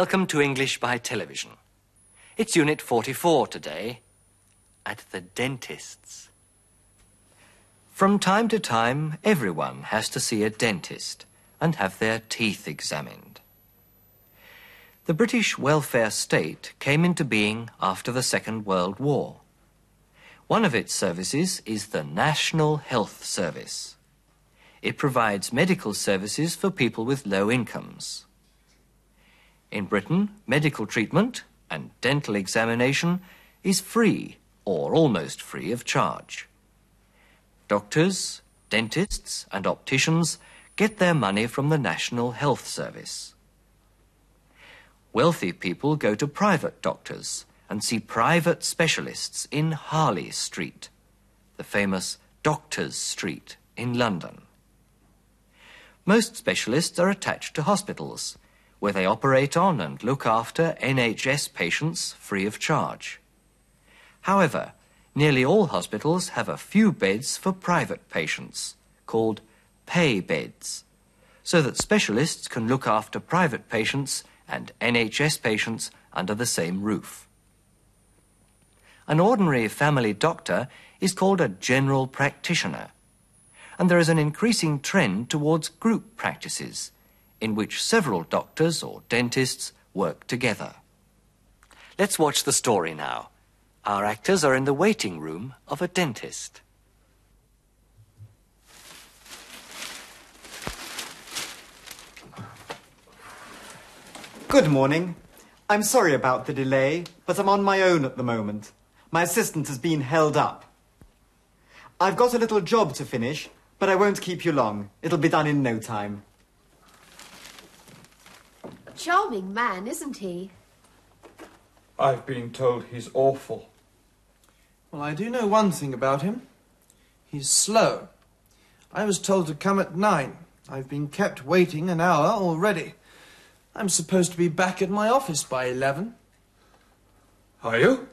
Welcome to English by Television. It's Unit 44 today at the dentist's. From time to time, everyone has to see a dentist and have their teeth examined. The British welfare state came into being after the Second World War. One of its services is the National Health Service. It provides medical services for people with low incomes. In Britain, medical treatment and dental examination is free or almost free of charge. Doctors, dentists, and opticians get their money from the National Health Service. Wealthy people go to private doctors and see private specialists in Harley Street, the famous Doctors Street in London. Most specialists are attached to hospitals where they operate on and look after NHS patients free of charge. However, nearly all hospitals have a few beds for private patients, called pay beds, so that specialists can look after private patients and NHS patients under the same roof. An ordinary family doctor is called a general practitioner, and there is an increasing trend towards group practices in which several doctors or dentists work together. Let's watch the story now. Our actors are in the waiting room of a dentist. Good morning. I'm sorry about the delay, but I'm on my own at the moment. My assistant has been held up. I've got a little job to finish, but I won't keep you long. It'll be done in no time. Charming man, isn't he? I've been told he's awful. Well, I do know one thing about him. He's slow. I was told to come at nine. I've been kept waiting an hour already. I'm supposed to be back at my office by eleven. Are you?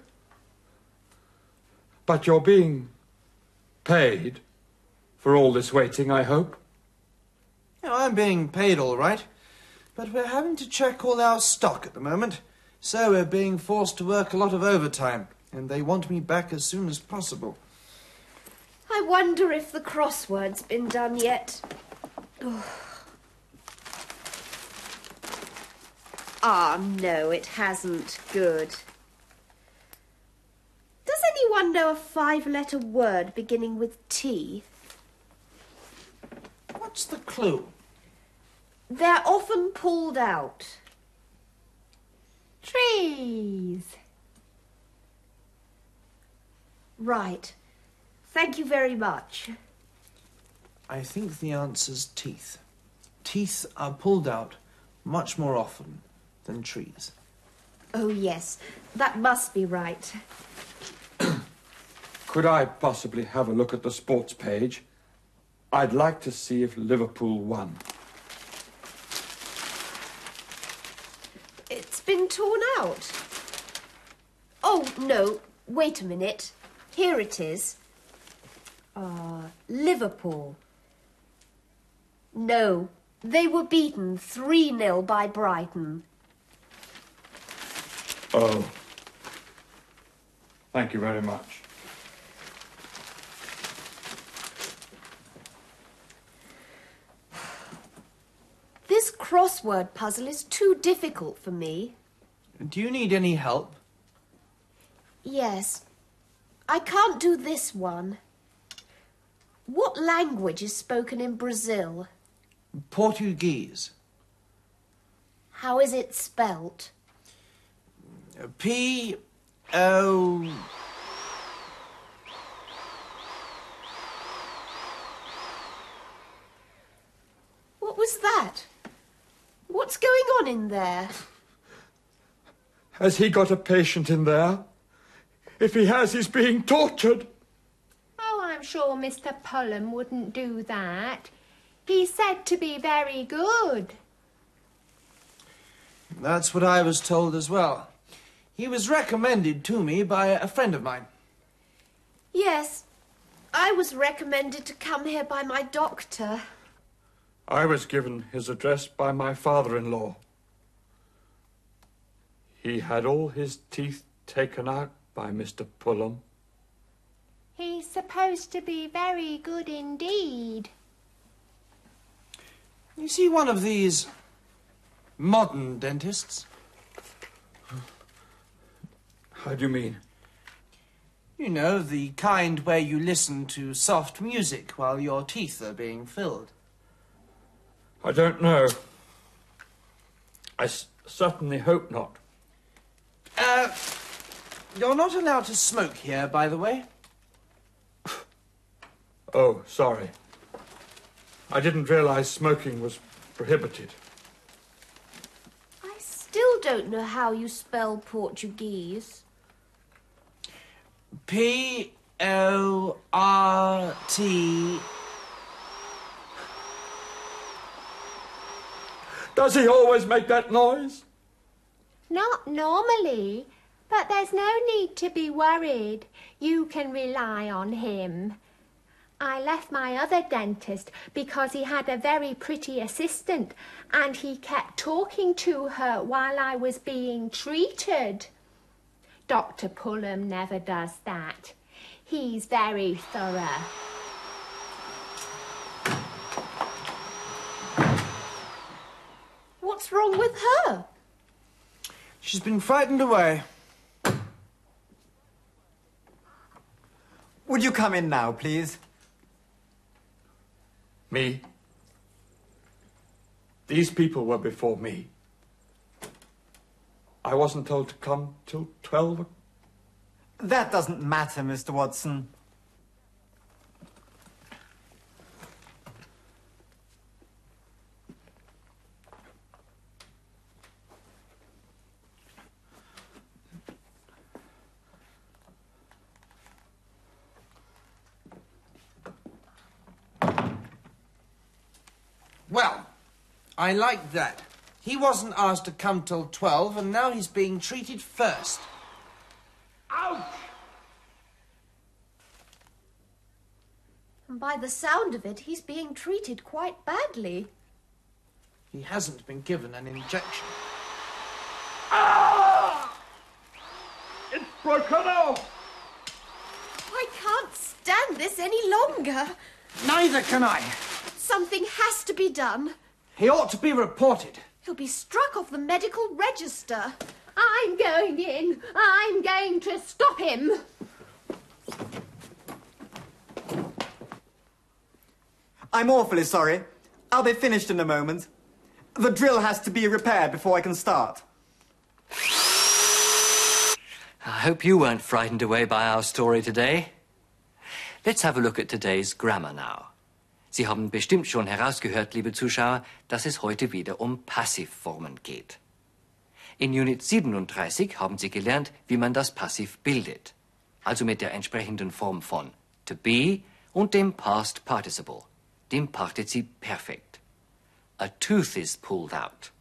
But you're being paid for all this waiting, I hope? You know, I'm being paid all right, but we're having to check all our stock at the moment, so we're being forced to work a lot of overtime, and they want me back as soon as possible. I wonder if the crossword's been done yet. Oh. Ah, no, it hasn't. Good. Does anyone know a five letter word beginning with T? What's the clue? They're often pulled out. Trees. Right. Thank you very much. I think the answer's teeth. Teeth are pulled out much more often than trees. Oh, yes. That must be right. Could I possibly have a look at the sports page? I'd like to see if Liverpool won. It's been torn out. Oh, no. Wait a minute. Here it is. Ah, Liverpool. No, they were beaten 3 0 by Brighton. Oh. Thank you very much. This crossword puzzle is too difficult for me. Do you need any help? Yes. I can't do this one. What language is spoken in Brazil? Portuguese. How is it spelt? P O. What was that? What's going on in there? Has he got a patient in there? If he has, he's being tortured. Oh, I'm sure Mr. Pullum wouldn't do that. He's said to be very good. That's what I was told as well. He was recommended to me by a friend of mine. Yes, I was recommended to come here by my doctor. I was given his address by my father in law. He had all his teeth taken out by Mr. Pullum. He's supposed to be very good indeed. You see one of these modern dentists? How do you mean? You know, the kind where you listen to soft music while your teeth are being filled. I don't know. I s- certainly hope not. Uh, you're not allowed to smoke here, by the way. Oh, sorry. I didn't realize smoking was prohibited. I still don't know how you spell Portuguese. P O R T. Does he always make that noise? Not normally, but there's no need to be worried. You can rely on him. I left my other dentist because he had a very pretty assistant and he kept talking to her while I was being treated. Dr. Pullum never does that. He's very thorough. What's wrong with her? She's been frightened away. Would you come in now, please? Me? These people were before me. I wasn't told to come till 12. That doesn't matter, Mr. Watson. Well, I like that. He wasn't asked to come till 12, and now he's being treated first. Ouch! And by the sound of it, he's being treated quite badly. He hasn't been given an injection. Ah! It's broken off! I can't stand this any longer. Neither can I. Something has to be done. He ought to be reported. He'll be struck off the medical register. I'm going in. I'm going to stop him. I'm awfully sorry. I'll be finished in a moment. The drill has to be repaired before I can start. I hope you weren't frightened away by our story today. Let's have a look at today's grammar now. Sie haben bestimmt schon herausgehört, liebe Zuschauer, dass es heute wieder um Passivformen geht. In Unit 37 haben Sie gelernt, wie man das Passiv bildet. Also mit der entsprechenden Form von to be und dem Past Participle, dem Partizip Perfekt. A tooth is pulled out.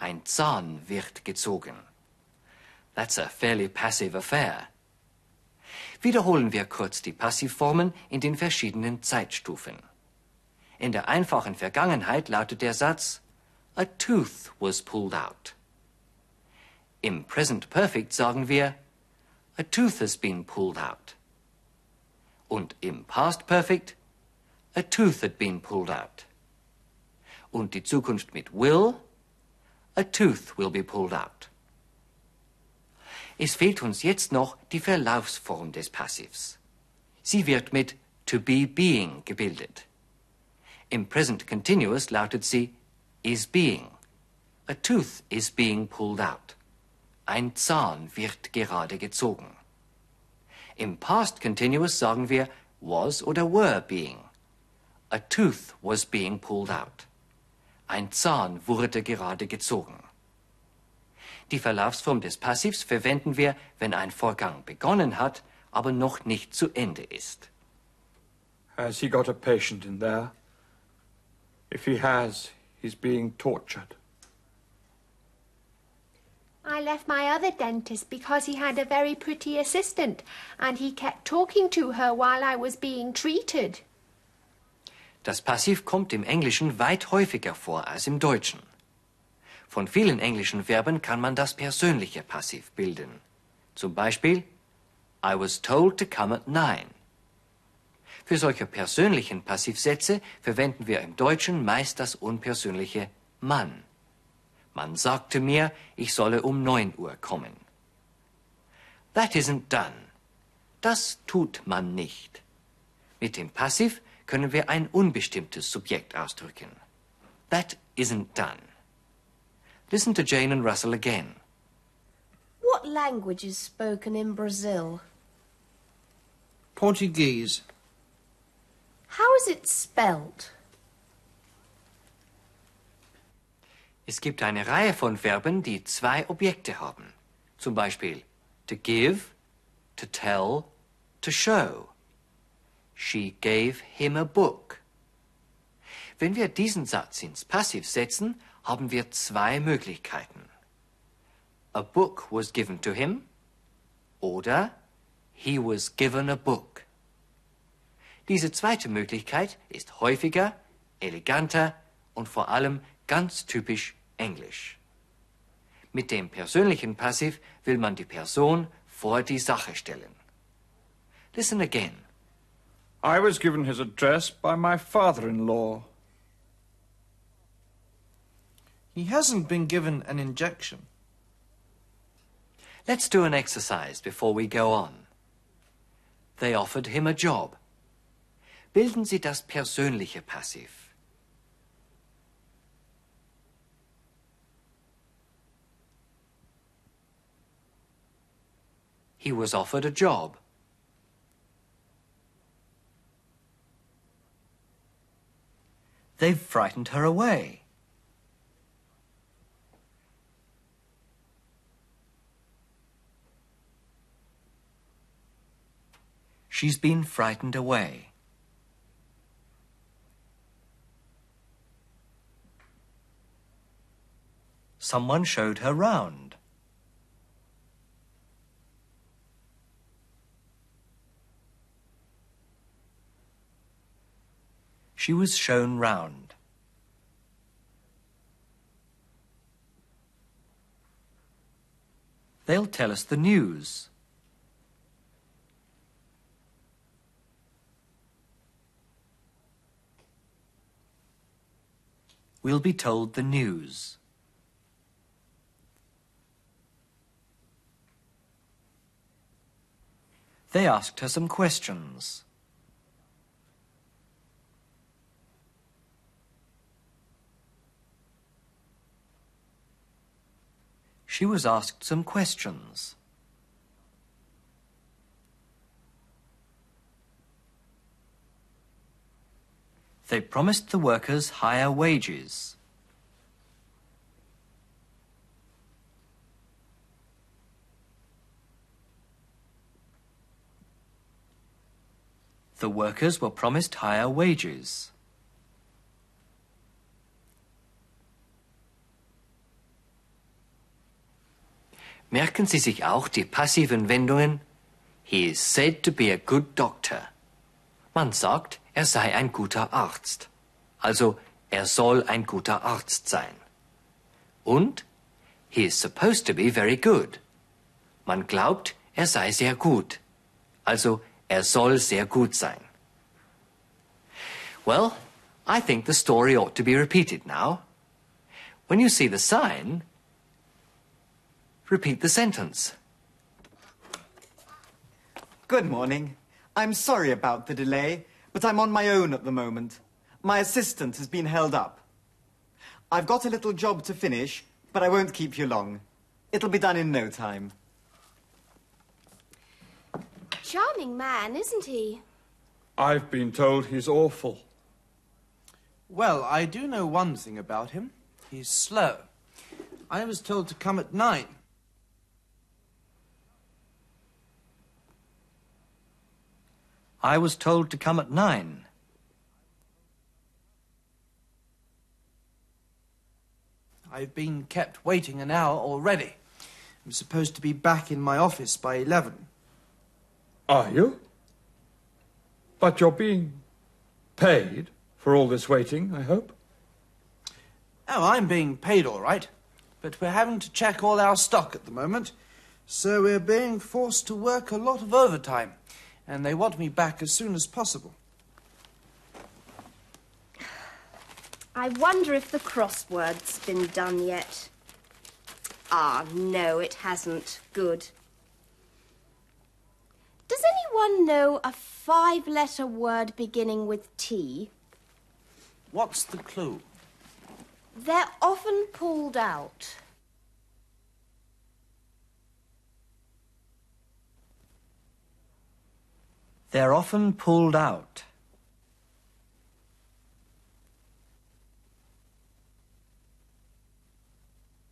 Ein Zahn wird gezogen. That's a fairly passive affair. Wiederholen wir kurz die Passivformen in den verschiedenen Zeitstufen. In der einfachen Vergangenheit lautet der Satz A tooth was pulled out. Im Present Perfect sagen wir A tooth has been pulled out. Und im Past Perfect A tooth had been pulled out. Und die Zukunft mit will A tooth will be pulled out. Es fehlt uns jetzt noch die Verlaufsform des Passivs. Sie wird mit to be being gebildet. Im Present Continuous lautet sie is being. A tooth is being pulled out. Ein Zahn wird gerade gezogen. Im Past Continuous sagen wir was oder were being. A tooth was being pulled out. Ein Zahn wurde gerade gezogen. Die Verlaufsform des Passivs verwenden wir, wenn ein Vorgang begonnen hat, aber noch nicht zu Ende ist. Has he got a patient in there? If he has, he's being tortured. I left my other dentist because he had a very pretty assistant and he kept talking to her while I was being treated. Das Passiv kommt im Englischen weit häufiger vor als im Deutschen. Von vielen englischen Verben kann man das persönliche Passiv bilden. Zum Beispiel, I was told to come at nine. Für solche persönlichen Passivsätze verwenden wir im Deutschen meist das unpersönliche man. Man sagte mir, ich solle um neun Uhr kommen. That isn't done. Das tut man nicht. Mit dem Passiv können wir ein unbestimmtes Subjekt ausdrücken. That isn't done. Listen to Jane and Russell again. What language is spoken in Brazil? Portuguese. How is it spelt? Es gibt eine Reihe von Verben, die zwei Objekte haben. Zum Beispiel to give, to tell, to show. She gave him a book. Wenn wir diesen Satz ins Passiv setzen, haben wir zwei Möglichkeiten. A book was given to him oder he was given a book. Diese zweite Möglichkeit ist häufiger, eleganter und vor allem ganz typisch englisch. Mit dem persönlichen Passiv will man die Person vor die Sache stellen. Listen again. I was given his address by my father-in-law. He hasn't been given an injection. Let's do an exercise before we go on. They offered him a job. Bilden Sie das persönliche Passiv. He was offered a job. They've frightened her away. She's been frightened away. Someone showed her round. She was shown round. They'll tell us the news. We'll be told the news. They asked her some questions. She was asked some questions. They promised the workers higher wages. The workers were promised higher wages. Merken Sie sich auch die passiven Wendungen? He is said to be a good doctor. Man sagt, er sei ein guter Arzt. Also, er soll ein guter Arzt sein. Und he is supposed to be very good. Man glaubt, er sei sehr gut. Also, er soll sehr gut sein. Well, I think the story ought to be repeated now. When you see the sign, repeat the sentence. Good morning. I'm sorry about the delay, but I'm on my own at the moment. My assistant has been held up. I've got a little job to finish, but I won't keep you long. It'll be done in no time. Charming man, isn't he? I've been told he's awful. Well, I do know one thing about him. He's slow. I was told to come at nine. I was told to come at nine. I've been kept waiting an hour already. I'm supposed to be back in my office by eleven. Are you? But you're being paid for all this waiting, I hope? Oh, I'm being paid all right. but we're having to check all our stock at the moment. So we're being forced to work a lot of overtime, and they want me back as soon as possible. I wonder if the crossword's been done yet. Ah, no, it hasn't. Good. Anyone know a five letter word beginning with T? What's the clue? They're often pulled out. They're often pulled out.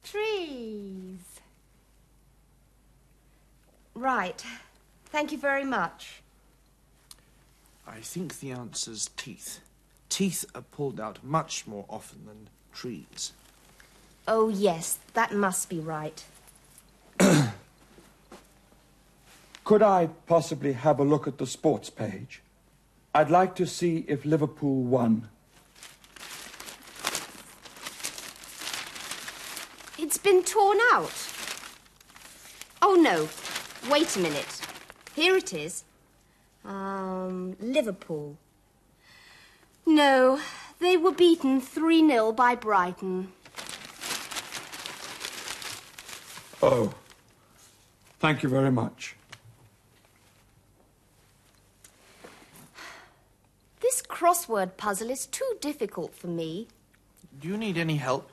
Trees. Right. Thank you very much. I think the answer's teeth. Teeth are pulled out much more often than trees. Oh, yes, that must be right. Could I possibly have a look at the sports page? I'd like to see if Liverpool won. It's been torn out. Oh, no. Wait a minute. Here it is. Um, Liverpool. No, they were beaten 3 0 by Brighton. Oh, thank you very much. This crossword puzzle is too difficult for me. Do you need any help?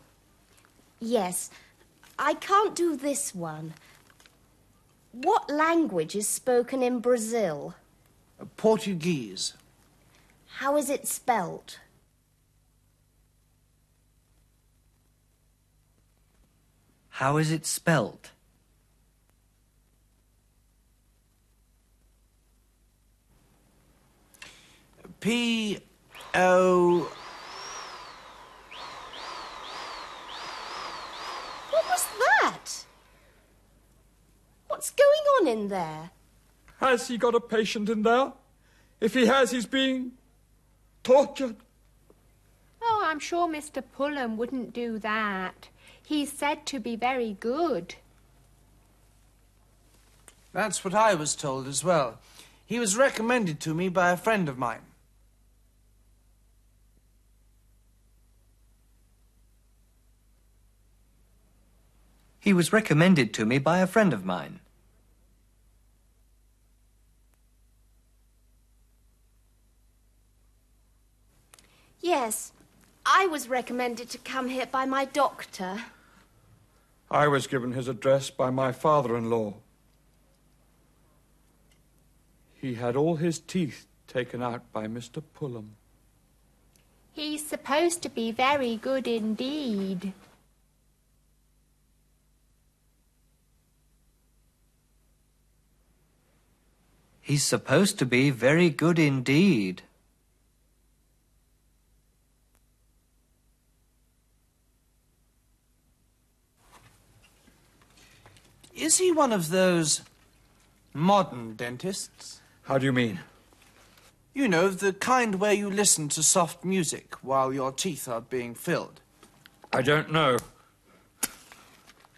Yes, I can't do this one. What language is spoken in Brazil? Portuguese. How is it spelt? How is it spelt? P O. What was that? What's going on in there? Has he got a patient in there? If he has, he's being tortured. Oh, I'm sure Mr. Pullum wouldn't do that. He's said to be very good. That's what I was told as well. He was recommended to me by a friend of mine. He was recommended to me by a friend of mine. Yes, I was recommended to come here by my doctor. I was given his address by my father in law. He had all his teeth taken out by Mr. Pullum. He's supposed to be very good indeed. He's supposed to be very good indeed. Is he one of those modern dentists? How do you mean? You know, the kind where you listen to soft music while your teeth are being filled. I don't know.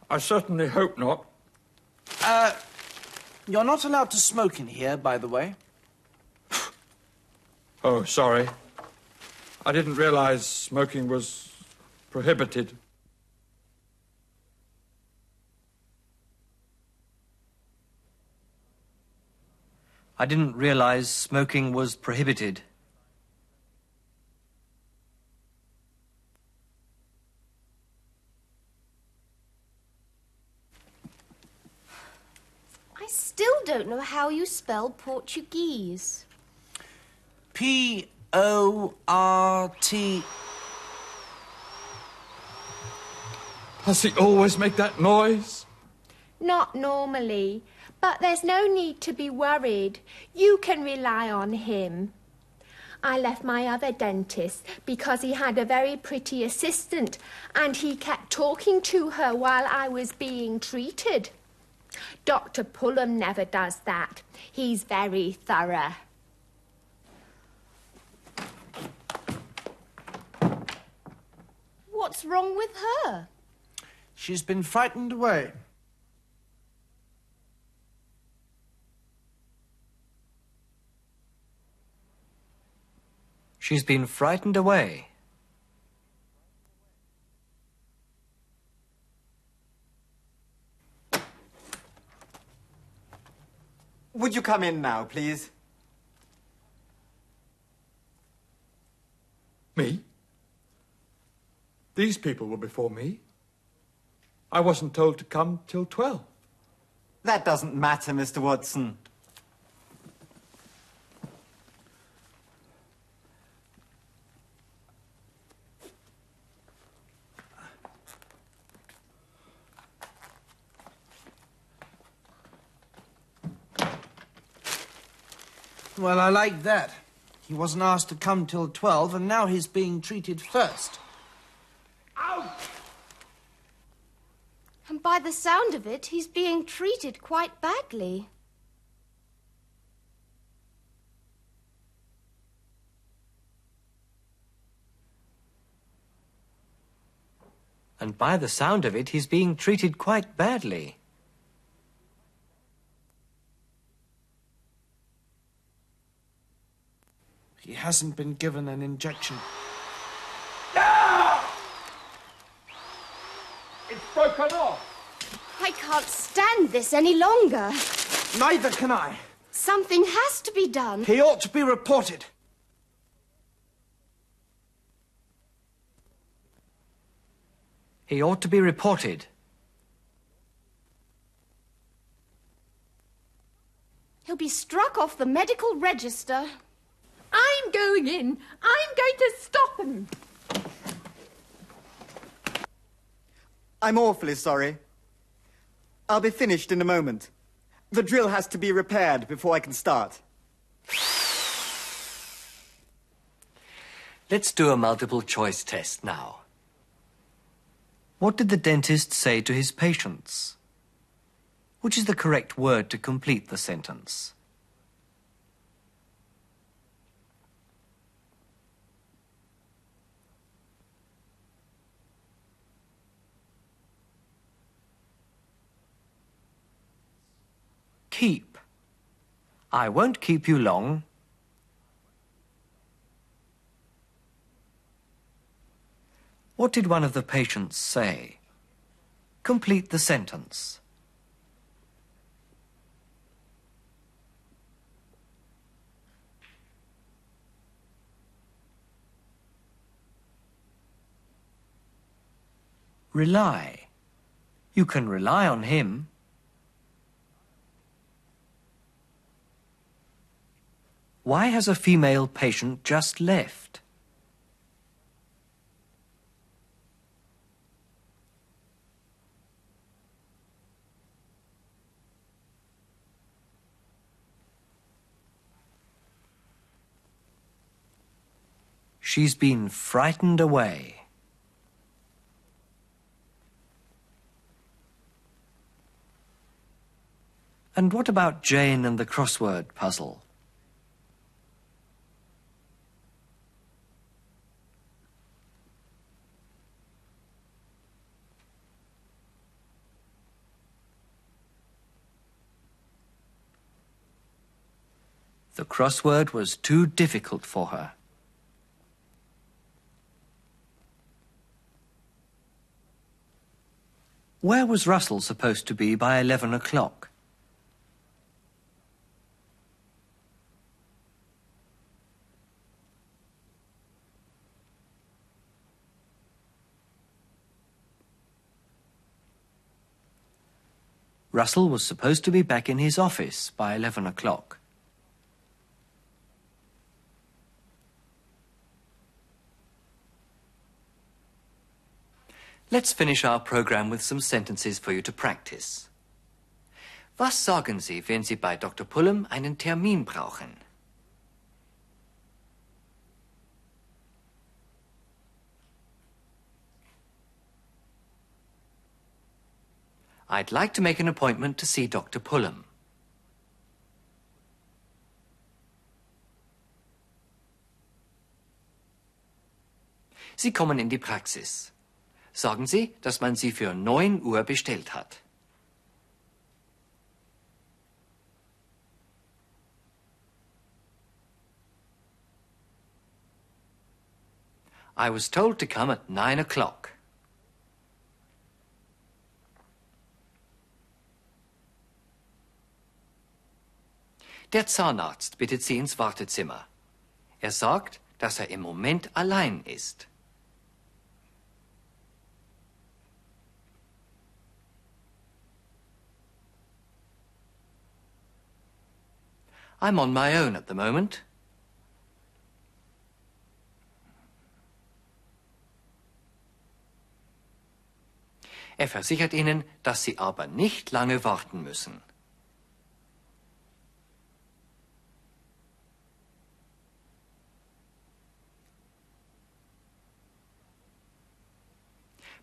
I certainly hope not. Uh, you're not allowed to smoke in here, by the way. Oh, sorry. I didn't realize smoking was prohibited. I didn't realize smoking was prohibited. I still don't know how you spell Portuguese. P O R T. Does he always make that noise? Not normally, but there's no need to be worried. You can rely on him. I left my other dentist because he had a very pretty assistant and he kept talking to her while I was being treated. Dr. Pullum never does that. He's very thorough. What's wrong with her? She's been frightened away. She's been frightened away. Would you come in now, please? Me? These people were before me. I wasn't told to come till twelve. That doesn't matter, Mr. Watson. Well, I like that. He wasn't asked to come till 12, and now he's being treated first. Out! And by the sound of it, he's being treated quite badly. And by the sound of it, he's being treated quite badly. He hasn't been given an injection. It's broken off. I can't stand this any longer. Neither can I. Something has to be done. He ought to be reported. He ought to be reported. He'll be struck off the medical register. I'm going in. I'm going to stop him. I'm awfully sorry. I'll be finished in a moment. The drill has to be repaired before I can start. Let's do a multiple choice test now. What did the dentist say to his patients? Which is the correct word to complete the sentence? Keep. I won't keep you long. What did one of the patients say? Complete the sentence. Rely. You can rely on him. Why has a female patient just left? She's been frightened away. And what about Jane and the crossword puzzle? Crossword was too difficult for her. Where was Russell supposed to be by 11 o'clock? Russell was supposed to be back in his office by 11 o'clock. Let's finish our program with some sentences for you to practice. Was sagen Sie, wenn Sie bei Dr. Pullum einen Termin brauchen? I'd like to make an appointment to see Dr. Pullum. Sie kommen in die Praxis. Sagen Sie, dass man sie für 9 Uhr bestellt hat. I was told to come at nine o'clock. Der Zahnarzt bittet Sie ins Wartezimmer. Er sagt, dass er im Moment allein ist. I'm on my own at the moment. Er versichert Ihnen, dass Sie aber nicht lange warten müssen.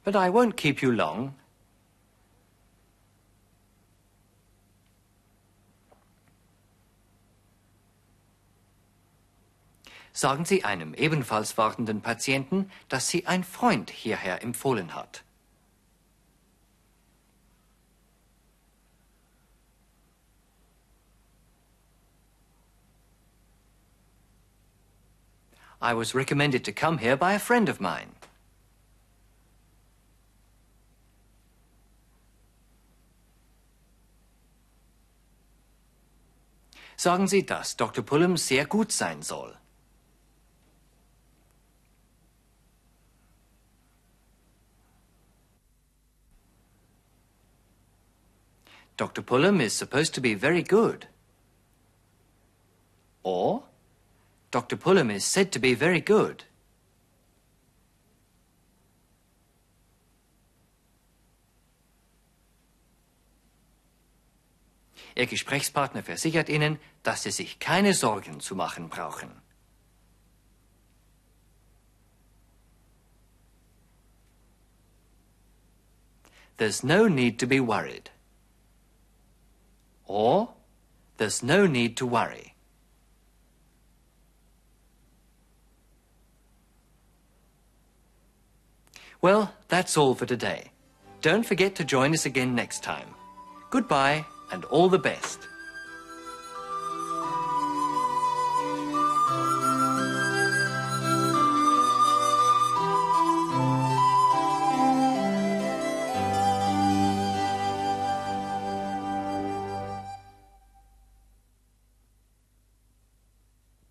But I won't keep you long. Sagen Sie einem ebenfalls wartenden Patienten, dass Sie ein Freund hierher empfohlen hat. I was recommended to come here by a friend of mine. Sagen Sie, dass Dr. Pullum sehr gut sein soll. Dr. Pullum is supposed to be very good. Or, Dr. Pullum is said to be very good. Ihr Gesprächspartner versichert Ihnen, dass Sie sich keine Sorgen zu machen brauchen. There's no need to be worried. Or, there's no need to worry. Well, that's all for today. Don't forget to join us again next time. Goodbye and all the best.